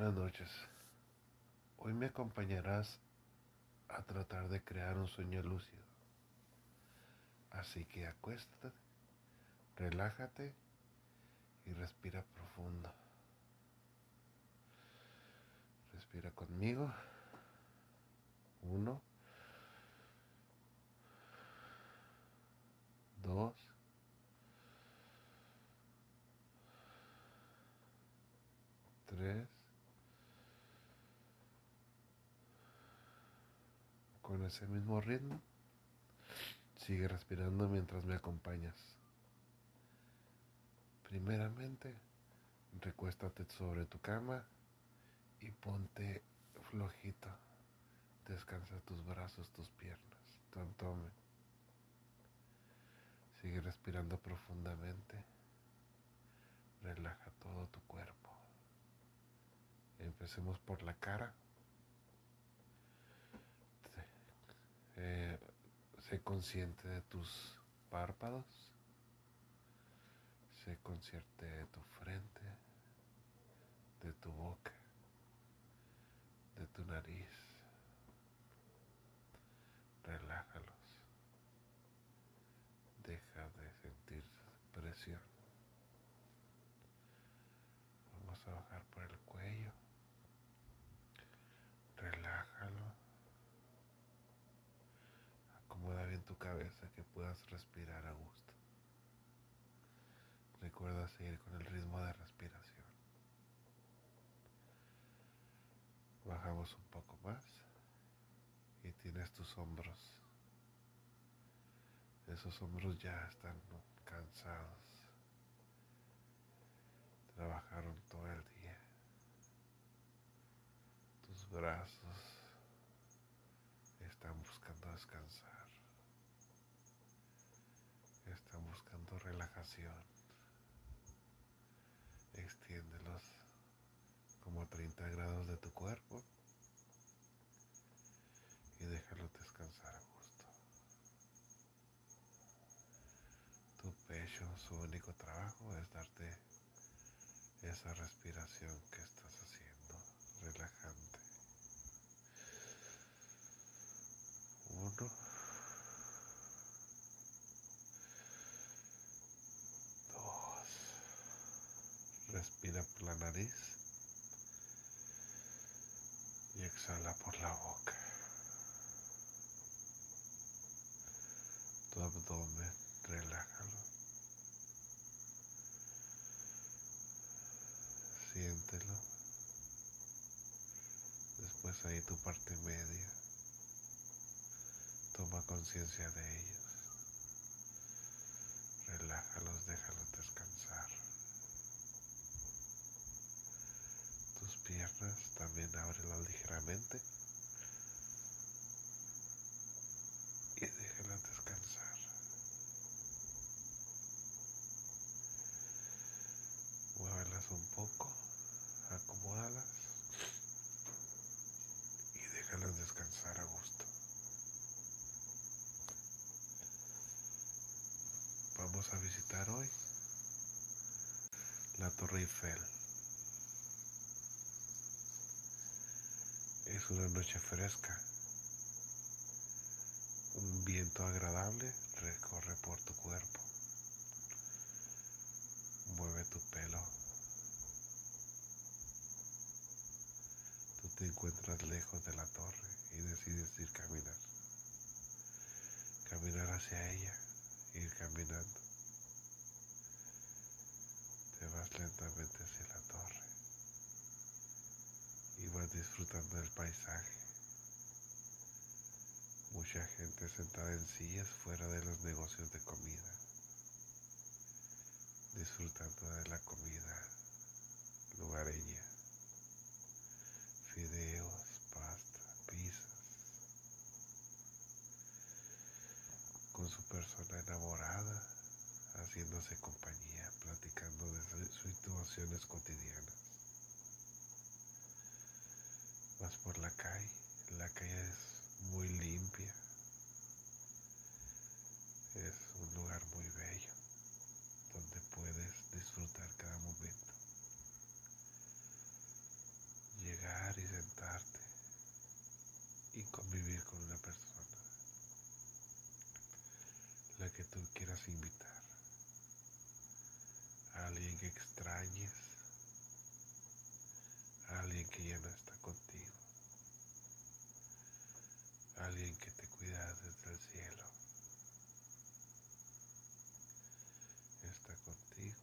Buenas noches. Hoy me acompañarás a tratar de crear un sueño lúcido. Así que acuéstate, relájate y respira profundo. Respira conmigo. Uno. Ese mismo ritmo, sigue respirando mientras me acompañas. Primeramente, recuéstate sobre tu cama y ponte flojito. Descansa tus brazos, tus piernas, tu abdomen. Sigue respirando profundamente. Relaja todo tu cuerpo. Empecemos por la cara. Sé consciente de tus párpados. Sé consciente de tu frente, de tu boca, de tu nariz. Relájalos. Deja de sentir presión. Vamos a bajar por el cuello. Relájalo. Acomoda bien tu cabeza que puedas respirar a gusto. Recuerda seguir con el ritmo de respiración. Bajamos un poco más y tienes tus hombros. Esos hombros ya están cansados. Trabajaron todo el día. Tus brazos están buscando descansar. Están buscando relajación. Extiéndelos como a 30 grados de tu cuerpo y déjalo descansar a gusto. Tu pecho, su único trabajo es darte esa respiración que estás haciendo, relajante. Uno. Dos. Respira por la nariz y exhala por la boca. Tu abdomen, relájalo. Siéntelo. Después ahí tu parte media. Toma conciencia de ellos. Relájalos, déjalos descansar. Tus piernas también ábrelas ligeramente. Y déjalas descansar. Muévelas un poco, acomódalas y déjalas descansar a gusto. Vamos a visitar hoy la Torre Eiffel. Es una noche fresca. Un viento agradable recorre por tu cuerpo. Mueve tu pelo. Tú te encuentras lejos de la torre y decides ir caminar. Caminar hacia ella, ir caminando. Te vas lentamente hacia la torre y vas disfrutando del paisaje. Mucha gente sentada en sillas fuera de los negocios de comida, disfrutando de la comida lugareña, fideos, pasta, pizzas, con su persona enamorada, haciéndose compañía, platicando de sus situaciones cotidianas. Vas por la calle, la calle es muy limpia, es un lugar muy bello donde puedes disfrutar cada momento. llegar y sentarte y convivir con una persona, la que tú quieras invitar, alguien que extrañes, alguien que ya no está a alguien que te cuida desde el cielo. Está contigo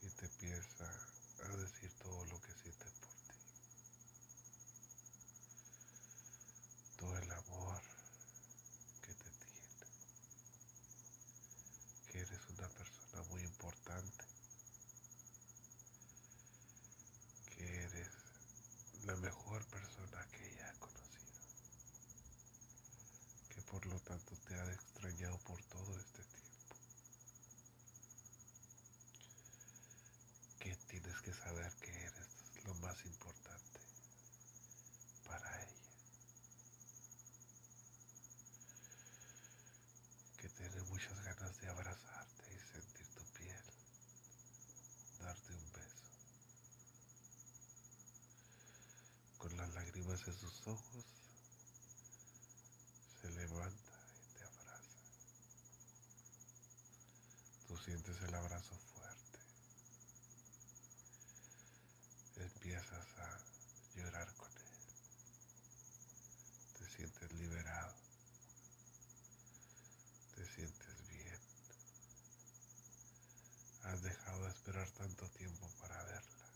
y te empieza a decir todo lo que siente por ti. Todo el amor que te tiene. Que eres una persona muy importante. Que eres la mejor persona que ella ha conocido. Por lo tanto te ha extrañado por todo este tiempo. que tienes que saber que eres lo más importante para ella. Que tiene muchas ganas de abrazarte y sentir tu piel, darte un beso. Con las lágrimas en sus ojos, se levanta y te abraza. Tú sientes el abrazo empiezas a llorar con él. Te sientes liberado. Te sientes bien. Has dejado de esperar tanto tiempo para verla.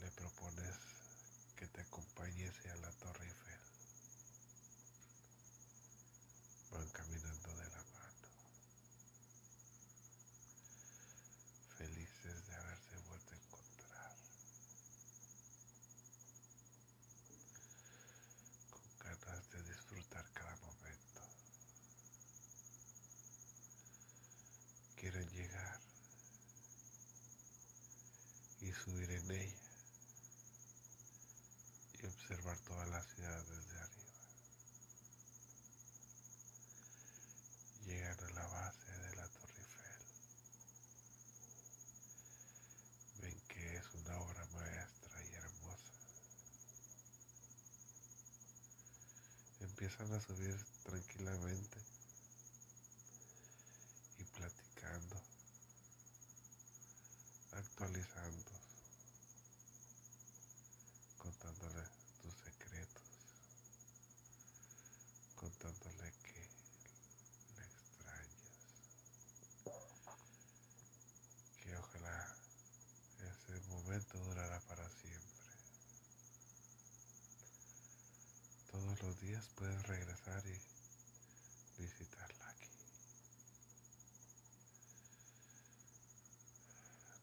Le propones que te acompañese a la Torre Eiffel. Van caminando de la quieren llegar y subir en ella y observar toda la ciudad desde arriba. Llegan a la base de la Torre Eiffel. Ven que es una obra maestra y hermosa. Empiezan a subir tranquilamente actualizando, contándole tus secretos, contándole que le extrañas, que ojalá ese momento durara para siempre. Los días puedes regresar y visitarla aquí.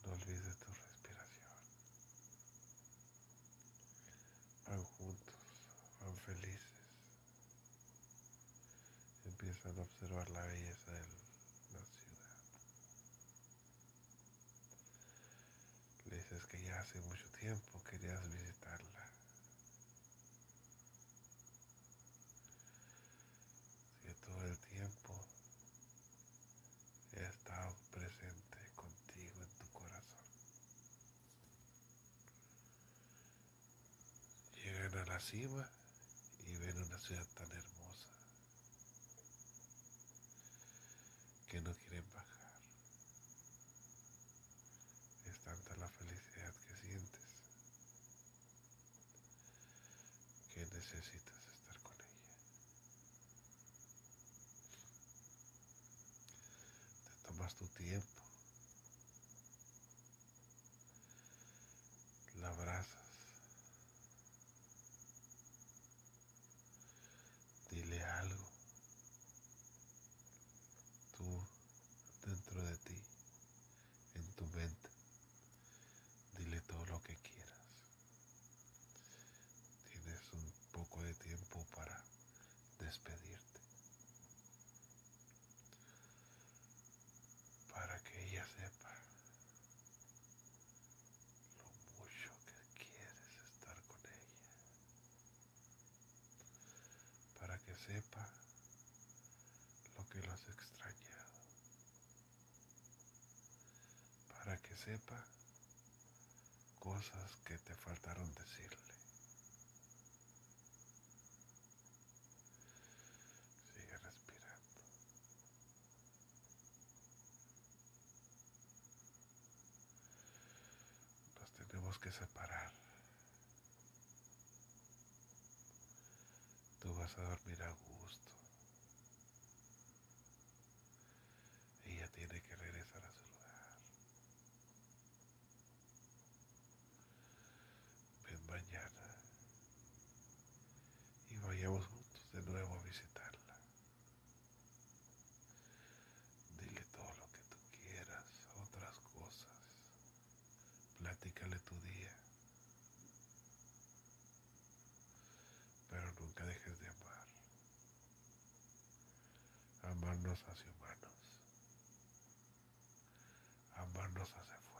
No olvides tu respiración. Van juntos, van felices. Empiezan a observar la belleza de la ciudad. Le dices que ya hace mucho tiempo querías visitarla. Que todo el tiempo he estado presente a la cima y ven una ciudad tan hermosa que no quieren bajar. Es tanta la felicidad que sientes que necesitas estar con ella. Te tomas tu tiempo, la abrazas dile algo. Tú dentro de ti, en tu mente, dile todo lo que quieras. Tienes un poco de tiempo para despedirte. Para que ella sepa que sepa lo que lo has extrañado, para para que sepa cosas que te faltaron decirle. Sigue respirando. Tenemos que separar. Tú vas a dormir a gusto. Ella tiene que regresar a su lugar. Ven mañana y vayamos juntos de nuevo a visitarla. Dile todo lo que tú quieras, otras cosas. Platícale tu día. Pero nunca dejes de amar. Amarnos hacia humanos. Amarnos hacia afuera.